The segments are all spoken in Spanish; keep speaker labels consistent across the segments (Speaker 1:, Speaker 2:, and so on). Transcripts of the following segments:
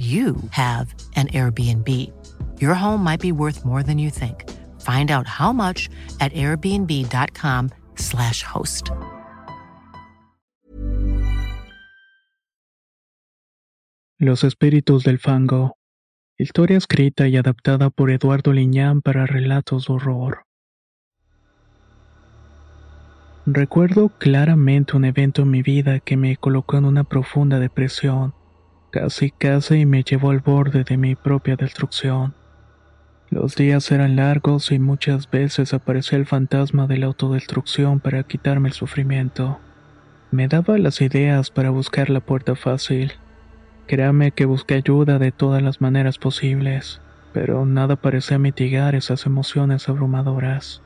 Speaker 1: you have an Airbnb. Your home might be worth more than you think. Find out how much at airbnb.com/slash host.
Speaker 2: Los espíritus del fango. Historia escrita y adaptada por Eduardo Liñán para relatos horror. Recuerdo claramente un evento en mi vida que me colocó en una profunda depresión casi casi me llevó al borde de mi propia destrucción. Los días eran largos y muchas veces aparecía el fantasma de la autodestrucción para quitarme el sufrimiento. Me daba las ideas para buscar la puerta fácil. Créame que busqué ayuda de todas las maneras posibles, pero nada parecía mitigar esas emociones abrumadoras.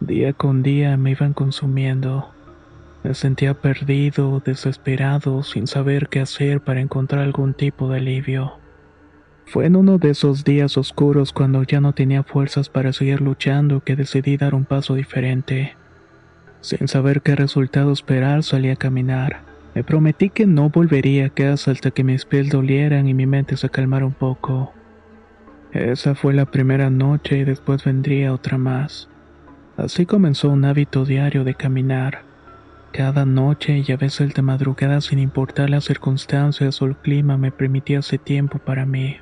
Speaker 2: Día con día me iban consumiendo. Me sentía perdido, desesperado, sin saber qué hacer para encontrar algún tipo de alivio. Fue en uno de esos días oscuros cuando ya no tenía fuerzas para seguir luchando que decidí dar un paso diferente. Sin saber qué resultado esperar, salí a caminar. Me prometí que no volvería a casa hasta que mis pies dolieran y mi mente se calmara un poco. Esa fue la primera noche y después vendría otra más. Así comenzó un hábito diario de caminar. Cada noche y a veces de madrugada sin importar las circunstancias o el clima me permitía ese tiempo para mí.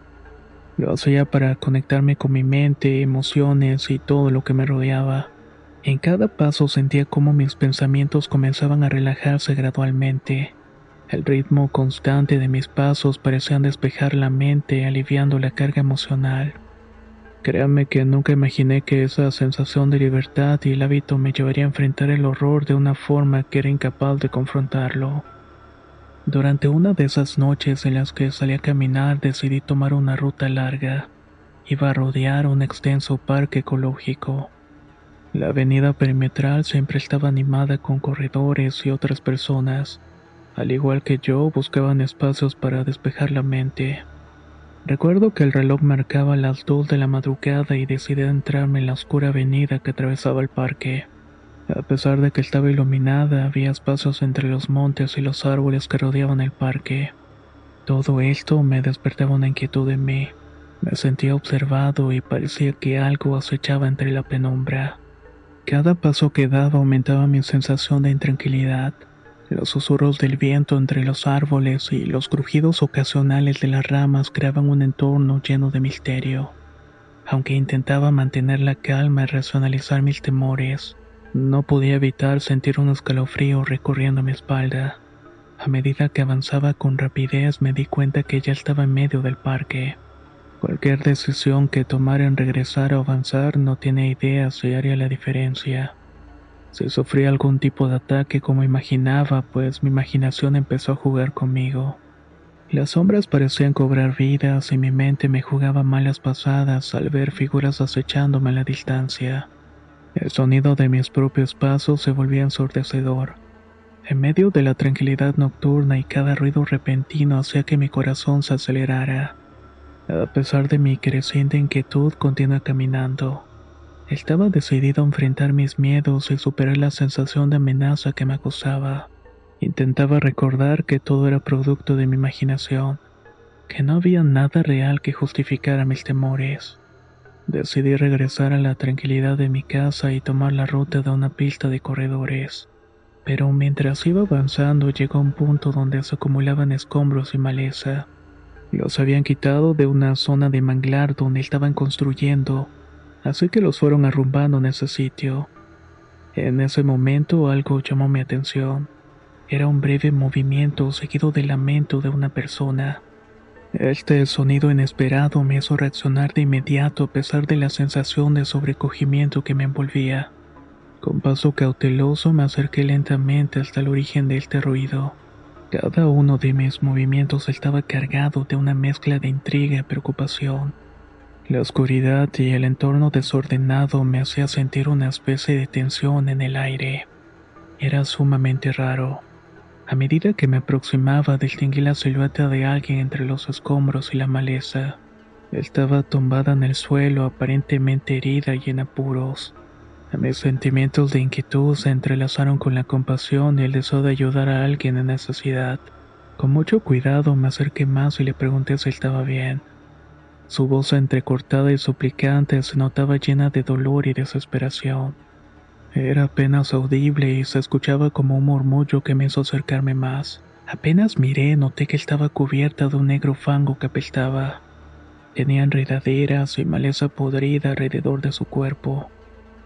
Speaker 2: Lo hacía para conectarme con mi mente, emociones y todo lo que me rodeaba. En cada paso sentía cómo mis pensamientos comenzaban a relajarse gradualmente. El ritmo constante de mis pasos parecían despejar la mente, aliviando la carga emocional. Créame que nunca imaginé que esa sensación de libertad y el hábito me llevaría a enfrentar el horror de una forma que era incapaz de confrontarlo. Durante una de esas noches en las que salí a caminar decidí tomar una ruta larga. Iba a rodear un extenso parque ecológico. La avenida perimetral siempre estaba animada con corredores y otras personas. Al igual que yo, buscaban espacios para despejar la mente. Recuerdo que el reloj marcaba las dos de la madrugada y decidí entrarme en la oscura avenida que atravesaba el parque. A pesar de que estaba iluminada, había espacios entre los montes y los árboles que rodeaban el parque. Todo esto me despertaba una inquietud en mí. Me sentía observado y parecía que algo acechaba entre la penumbra. Cada paso que daba aumentaba mi sensación de intranquilidad. Los susurros del viento entre los árboles y los crujidos ocasionales de las ramas creaban un entorno lleno de misterio. Aunque intentaba mantener la calma y racionalizar mis temores, no podía evitar sentir un escalofrío recorriendo mi espalda. A medida que avanzaba con rapidez me di cuenta que ya estaba en medio del parque. Cualquier decisión que tomara en regresar o avanzar no tiene idea si haría la diferencia. Si sufría algún tipo de ataque como imaginaba, pues mi imaginación empezó a jugar conmigo. Las sombras parecían cobrar vidas y mi mente me jugaba malas pasadas al ver figuras acechándome a la distancia. El sonido de mis propios pasos se volvía ensordecedor. En medio de la tranquilidad nocturna y cada ruido repentino hacía que mi corazón se acelerara. A pesar de mi creciente inquietud, continué caminando. Estaba decidido a enfrentar mis miedos y superar la sensación de amenaza que me acosaba. Intentaba recordar que todo era producto de mi imaginación, que no había nada real que justificara mis temores. Decidí regresar a la tranquilidad de mi casa y tomar la ruta de una pista de corredores. Pero mientras iba avanzando llegó a un punto donde se acumulaban escombros y maleza. Los habían quitado de una zona de manglar donde estaban construyendo así que los fueron arrumbando en ese sitio. En ese momento algo llamó mi atención. Era un breve movimiento seguido del lamento de una persona. Este sonido inesperado me hizo reaccionar de inmediato a pesar de la sensación de sobrecogimiento que me envolvía. Con paso cauteloso me acerqué lentamente hasta el origen de este ruido. Cada uno de mis movimientos estaba cargado de una mezcla de intriga y preocupación. La oscuridad y el entorno desordenado me hacía sentir una especie de tensión en el aire. Era sumamente raro. A medida que me aproximaba distinguí la silueta de alguien entre los escombros y la maleza. Estaba tumbada en el suelo, aparentemente herida y en apuros. Mis sentimientos de inquietud se entrelazaron con la compasión y el deseo de ayudar a alguien en necesidad. Con mucho cuidado me acerqué más y le pregunté si estaba bien. Su voz entrecortada y suplicante se notaba llena de dolor y desesperación. Era apenas audible y se escuchaba como un murmullo que me hizo acercarme más. Apenas miré, noté que estaba cubierta de un negro fango que apestaba. Tenía enredaderas y maleza podrida alrededor de su cuerpo.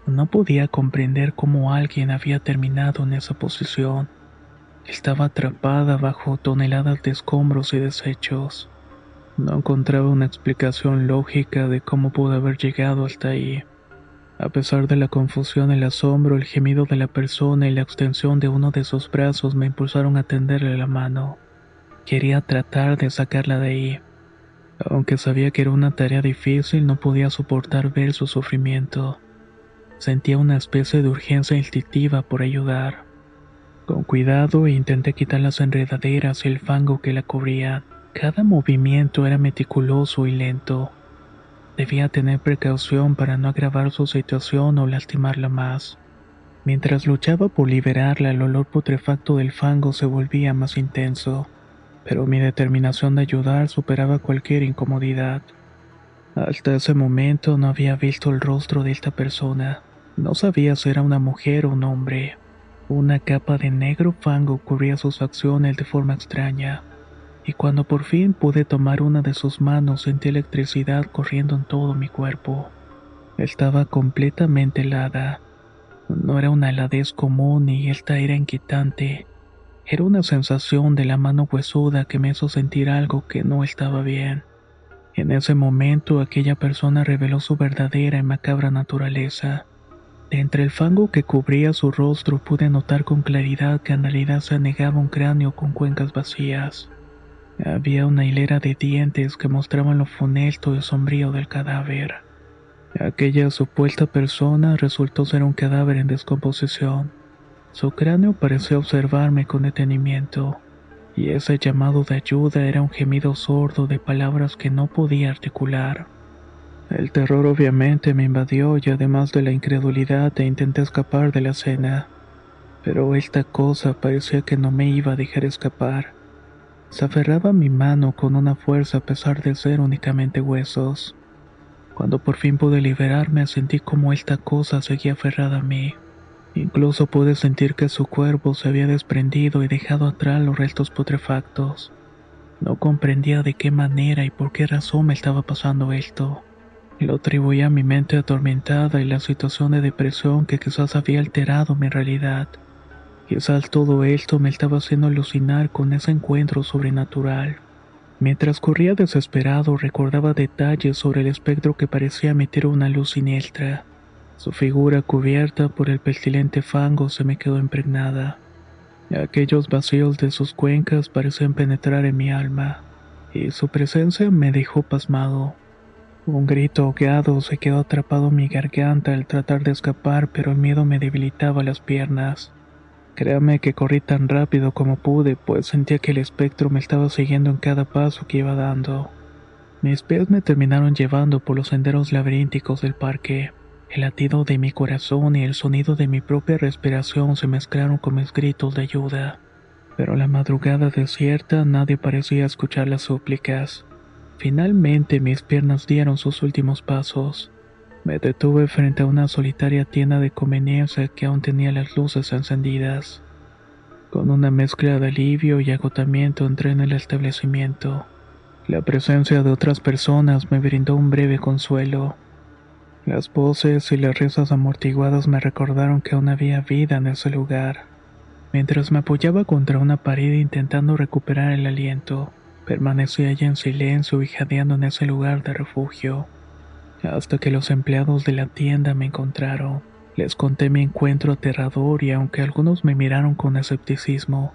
Speaker 2: No podía comprender cómo alguien había terminado en esa posición. Estaba atrapada bajo toneladas de escombros y desechos. No encontraba una explicación lógica de cómo pudo haber llegado hasta ahí. A pesar de la confusión, el asombro, el gemido de la persona y la extensión de uno de sus brazos me impulsaron a tenderle la mano. Quería tratar de sacarla de ahí. Aunque sabía que era una tarea difícil, no podía soportar ver su sufrimiento. Sentía una especie de urgencia instintiva por ayudar. Con cuidado intenté quitar las enredaderas y el fango que la cubrían. Cada movimiento era meticuloso y lento. Debía tener precaución para no agravar su situación o lastimarla más. Mientras luchaba por liberarla, el olor putrefacto del fango se volvía más intenso, pero mi determinación de ayudar superaba cualquier incomodidad. Hasta ese momento no había visto el rostro de esta persona. No sabía si era una mujer o un hombre. Una capa de negro fango cubría sus facciones de forma extraña y cuando por fin pude tomar una de sus manos sentí electricidad corriendo en todo mi cuerpo. Estaba completamente helada. No era una heladez común y esta era inquietante. Era una sensación de la mano huesuda que me hizo sentir algo que no estaba bien. En ese momento aquella persona reveló su verdadera y macabra naturaleza. De entre el fango que cubría su rostro pude notar con claridad que en realidad se anegaba un cráneo con cuencas vacías. Había una hilera de dientes que mostraban lo funesto y sombrío del cadáver. Aquella supuesta persona resultó ser un cadáver en descomposición. Su cráneo pareció observarme con detenimiento, y ese llamado de ayuda era un gemido sordo de palabras que no podía articular. El terror obviamente me invadió y además de la incredulidad e intenté escapar de la escena. Pero esta cosa parecía que no me iba a dejar escapar. Se aferraba a mi mano con una fuerza a pesar de ser únicamente huesos. Cuando por fin pude liberarme sentí como esta cosa seguía aferrada a mí. Incluso pude sentir que su cuerpo se había desprendido y dejado atrás los restos putrefactos. No comprendía de qué manera y por qué razón me estaba pasando esto. Lo atribuía a mi mente atormentada y la situación de depresión que quizás había alterado mi realidad. Quizás todo esto me estaba haciendo alucinar con ese encuentro sobrenatural. Mientras corría desesperado recordaba detalles sobre el espectro que parecía emitir una luz siniestra. Su figura cubierta por el pestilente fango se me quedó impregnada. Aquellos vacíos de sus cuencas parecían penetrar en mi alma, y su presencia me dejó pasmado. Un grito ahogado se quedó atrapado en mi garganta al tratar de escapar, pero el miedo me debilitaba las piernas. Créame que corrí tan rápido como pude, pues sentía que el espectro me estaba siguiendo en cada paso que iba dando. Mis pies me terminaron llevando por los senderos laberínticos del parque. El latido de mi corazón y el sonido de mi propia respiración se mezclaron con mis gritos de ayuda. Pero la madrugada desierta nadie parecía escuchar las súplicas. Finalmente mis piernas dieron sus últimos pasos. Me detuve frente a una solitaria tienda de conveniencia que aún tenía las luces encendidas. Con una mezcla de alivio y agotamiento entré en el establecimiento. La presencia de otras personas me brindó un breve consuelo. Las voces y las risas amortiguadas me recordaron que aún había vida en ese lugar. Mientras me apoyaba contra una pared intentando recuperar el aliento, permanecí allí en silencio y jadeando en ese lugar de refugio hasta que los empleados de la tienda me encontraron. Les conté mi encuentro aterrador y aunque algunos me miraron con escepticismo,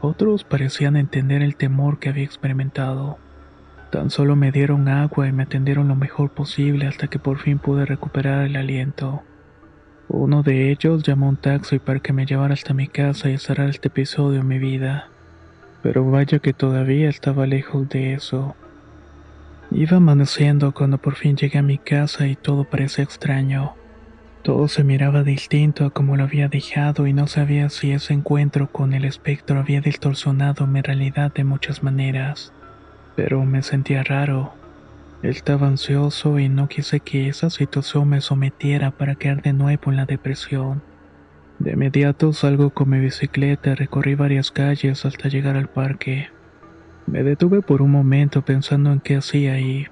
Speaker 2: Otros parecían entender el temor que había experimentado. Tan solo me dieron agua y me atendieron lo mejor posible hasta que por fin pude recuperar el aliento. Uno de ellos llamó un taxi para que me llevara hasta mi casa y cerrar este episodio en mi vida. Pero vaya que todavía estaba lejos de eso. Iba amaneciendo cuando por fin llegué a mi casa y todo parecía extraño. Todo se miraba distinto a como lo había dejado y no sabía si ese encuentro con el espectro había distorsionado mi realidad de muchas maneras. Pero me sentía raro. Estaba ansioso y no quise que esa situación me sometiera para caer de nuevo en la depresión. De inmediato salgo con mi bicicleta, recorrí varias calles hasta llegar al parque. Me detuve por un momento pensando en qué hacía ahí.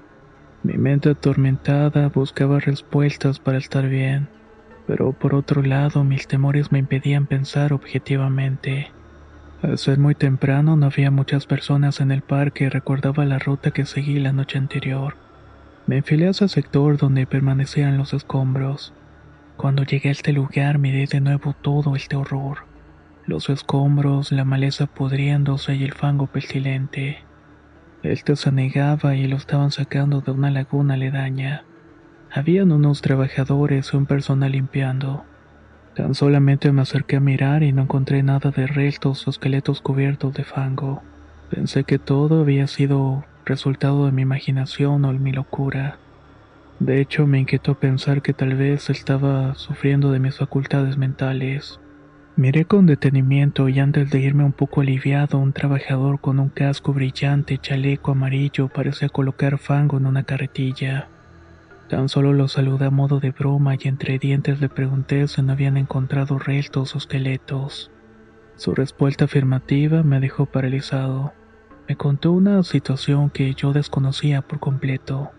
Speaker 2: Mi mente atormentada buscaba respuestas para estar bien, pero por otro lado mis temores me impedían pensar objetivamente. Al ser muy temprano no había muchas personas en el parque y recordaba la ruta que seguí la noche anterior. Me enfilé a ese sector donde permanecían los escombros. Cuando llegué a este lugar miré de nuevo todo este horror. Los escombros, la maleza pudriéndose y el fango pestilente. Este se negaba y lo estaban sacando de una laguna aledaña. Habían unos trabajadores y un personal limpiando. Tan solamente me acerqué a mirar y no encontré nada de restos o esqueletos cubiertos de fango. Pensé que todo había sido resultado de mi imaginación o de mi locura. De hecho, me inquietó pensar que tal vez estaba sufriendo de mis facultades mentales. Miré con detenimiento y antes de irme un poco aliviado, un trabajador con un casco brillante chaleco amarillo parecía colocar fango en una carretilla. Tan solo lo saludé a modo de broma y entre dientes le pregunté si no habían encontrado restos o esqueletos. Su respuesta afirmativa me dejó paralizado. Me contó una situación que yo desconocía por completo.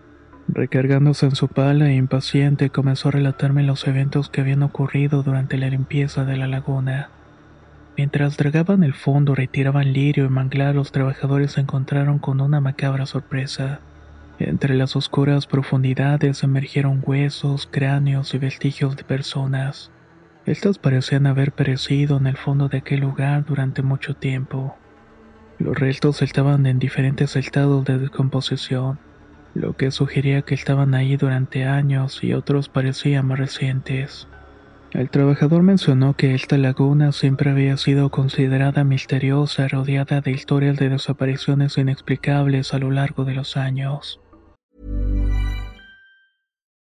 Speaker 2: Recargándose en su pala e impaciente comenzó a relatarme los eventos que habían ocurrido durante la limpieza de la laguna. Mientras dragaban el fondo, retiraban lirio y manglar, los trabajadores se encontraron con una macabra sorpresa. Entre las oscuras profundidades emergieron huesos, cráneos y vestigios de personas. Estas parecían haber perecido en el fondo de aquel lugar durante mucho tiempo. Los restos estaban en diferentes estados de descomposición, lo que sugería que estaban ahí durante años y otros parecían más recientes. El trabajador mencionó que esta laguna siempre había sido considerada misteriosa, rodeada de historias de desapariciones inexplicables a lo largo de los años.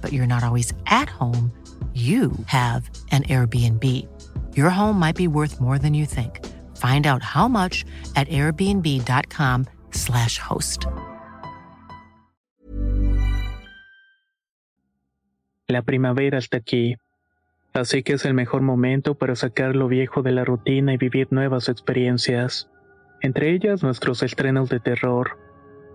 Speaker 1: but you're not always at home, you have an Airbnb. Your home might be worth more than you think. Find out how much at airbnb.com/slash host.
Speaker 2: La primavera está aquí, así que es el mejor momento para sacar lo viejo de la rutina y vivir nuevas experiencias, entre ellas nuestros estrenos de terror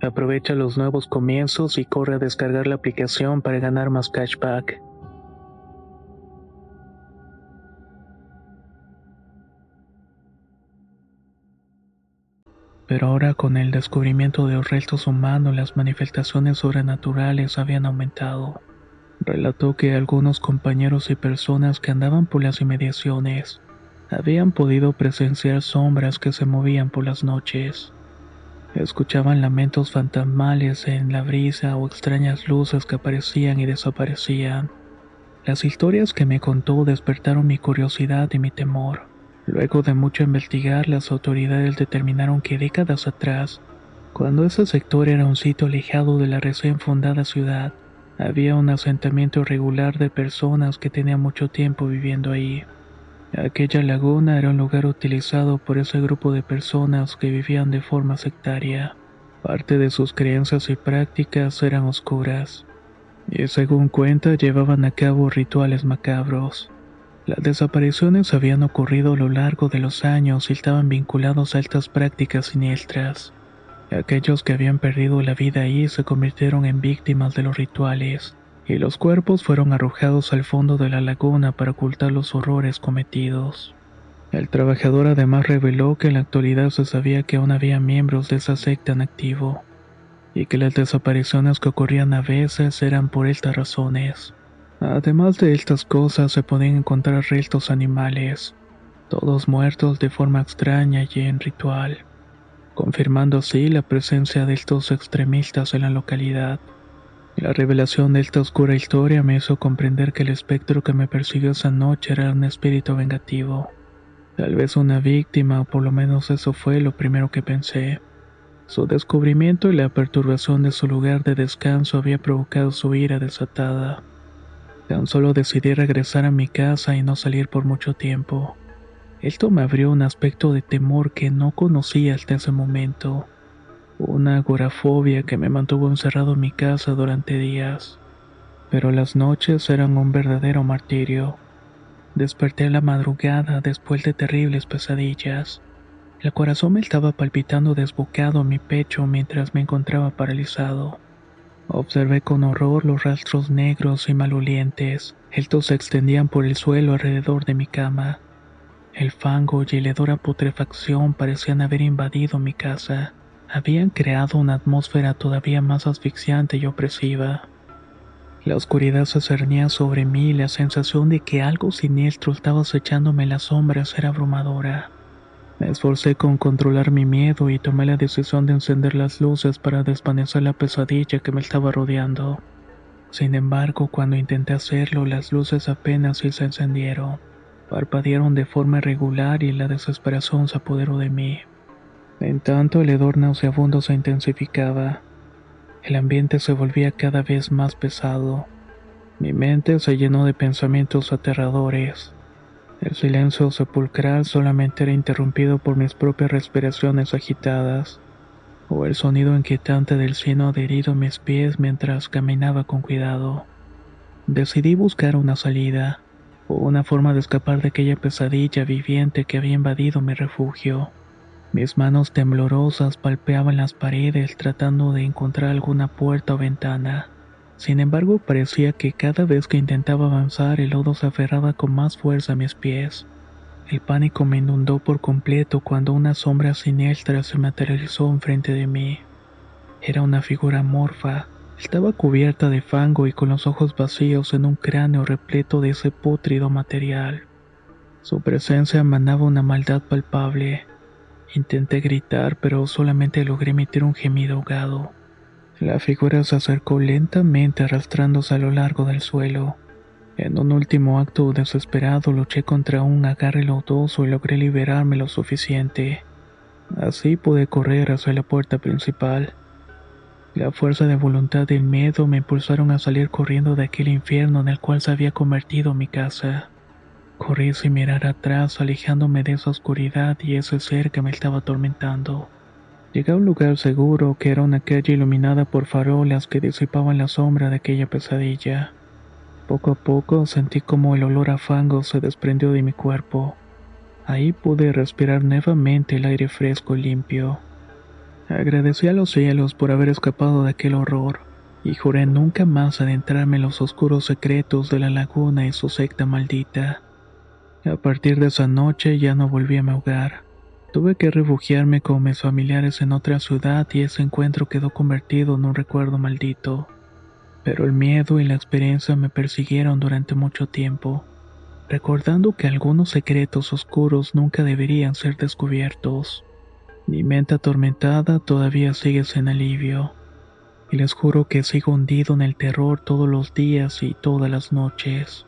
Speaker 2: Aprovecha los nuevos comienzos y corre a descargar la aplicación para ganar más cashback. Pero ahora con el descubrimiento de los restos humanos las manifestaciones sobrenaturales habían aumentado. Relató que algunos compañeros y personas que andaban por las inmediaciones habían podido presenciar sombras que se movían por las noches. Escuchaban lamentos fantasmales en la brisa o extrañas luces que aparecían y desaparecían. Las historias que me contó despertaron mi curiosidad y mi temor. Luego de mucho investigar, las autoridades determinaron que décadas atrás, cuando ese sector era un sitio alejado de la recién fundada ciudad, había un asentamiento regular de personas que tenían mucho tiempo viviendo ahí. Aquella laguna era un lugar utilizado por ese grupo de personas que vivían de forma sectaria. Parte de sus creencias y prácticas eran oscuras, y según cuenta llevaban a cabo rituales macabros. Las desapariciones habían ocurrido a lo largo de los años y estaban vinculados a estas prácticas siniestras. Aquellos que habían perdido la vida ahí se convirtieron en víctimas de los rituales y los cuerpos fueron arrojados al fondo de la laguna para ocultar los horrores cometidos. El trabajador además reveló que en la actualidad se sabía que aún había miembros de esa secta en activo, y que las desapariciones que ocurrían a veces eran por estas razones. Además de estas cosas se podían encontrar restos animales, todos muertos de forma extraña y en ritual, confirmando así la presencia de estos extremistas en la localidad. La revelación de esta oscura historia me hizo comprender que el espectro que me persiguió esa noche era un espíritu vengativo. Tal vez una víctima, o por lo menos eso fue lo primero que pensé. Su descubrimiento y la perturbación de su lugar de descanso había provocado su ira desatada. Tan solo decidí regresar a mi casa y no salir por mucho tiempo. Esto me abrió un aspecto de temor que no conocía hasta ese momento una agorafobia que me mantuvo encerrado en mi casa durante días. Pero las noches eran un verdadero martirio. Desperté a la madrugada después de terribles pesadillas. El corazón me estaba palpitando desbocado en mi pecho mientras me encontraba paralizado. Observé con horror los rastros negros y malolientes. Estos se extendían por el suelo alrededor de mi cama. El fango y la hedora putrefacción parecían haber invadido mi casa habían creado una atmósfera todavía más asfixiante y opresiva. La oscuridad se cernía sobre mí y la sensación de que algo siniestro estaba acechándome las sombras era abrumadora. Me esforcé con controlar mi miedo y tomé la decisión de encender las luces para desvanecer la pesadilla que me estaba rodeando. Sin embargo, cuando intenté hacerlo, las luces apenas se encendieron. Parpadearon de forma irregular y la desesperación se apoderó de mí. En tanto, el hedor nauseabundo se intensificaba. El ambiente se volvía cada vez más pesado. Mi mente se llenó de pensamientos aterradores. El silencio sepulcral solamente era interrumpido por mis propias respiraciones agitadas, o el sonido inquietante del cielo adherido a mis pies mientras caminaba con cuidado. Decidí buscar una salida, o una forma de escapar de aquella pesadilla viviente que había invadido mi refugio. Mis manos temblorosas palpeaban las paredes tratando de encontrar alguna puerta o ventana. Sin embargo, parecía que cada vez que intentaba avanzar el lodo se aferraba con más fuerza a mis pies. El pánico me inundó por completo cuando una sombra siniestra se materializó enfrente de mí. Era una figura morfa. Estaba cubierta de fango y con los ojos vacíos en un cráneo repleto de ese pútrido material. Su presencia emanaba una maldad palpable. Intenté gritar, pero solamente logré emitir un gemido ahogado. La figura se acercó lentamente arrastrándose a lo largo del suelo. En un último acto desesperado luché contra un agarre lodoso y logré liberarme lo suficiente. Así pude correr hacia la puerta principal. La fuerza de voluntad y el miedo me impulsaron a salir corriendo de aquel infierno en el cual se había convertido mi casa. Corrí sin mirar atrás, alejándome de esa oscuridad y ese ser que me estaba atormentando. Llegué a un lugar seguro que era una calle iluminada por farolas que disipaban la sombra de aquella pesadilla. Poco a poco sentí como el olor a fango se desprendió de mi cuerpo. Ahí pude respirar nuevamente el aire fresco y limpio. Agradecí a los cielos por haber escapado de aquel horror y juré nunca más adentrarme en los oscuros secretos de la laguna y su secta maldita. A partir de esa noche ya no volví a mi hogar. Tuve que refugiarme con mis familiares en otra ciudad y ese encuentro quedó convertido en un recuerdo maldito. Pero el miedo y la experiencia me persiguieron durante mucho tiempo, recordando que algunos secretos oscuros nunca deberían ser descubiertos. Mi mente atormentada todavía sigue sin alivio, y les juro que sigo hundido en el terror todos los días y todas las noches.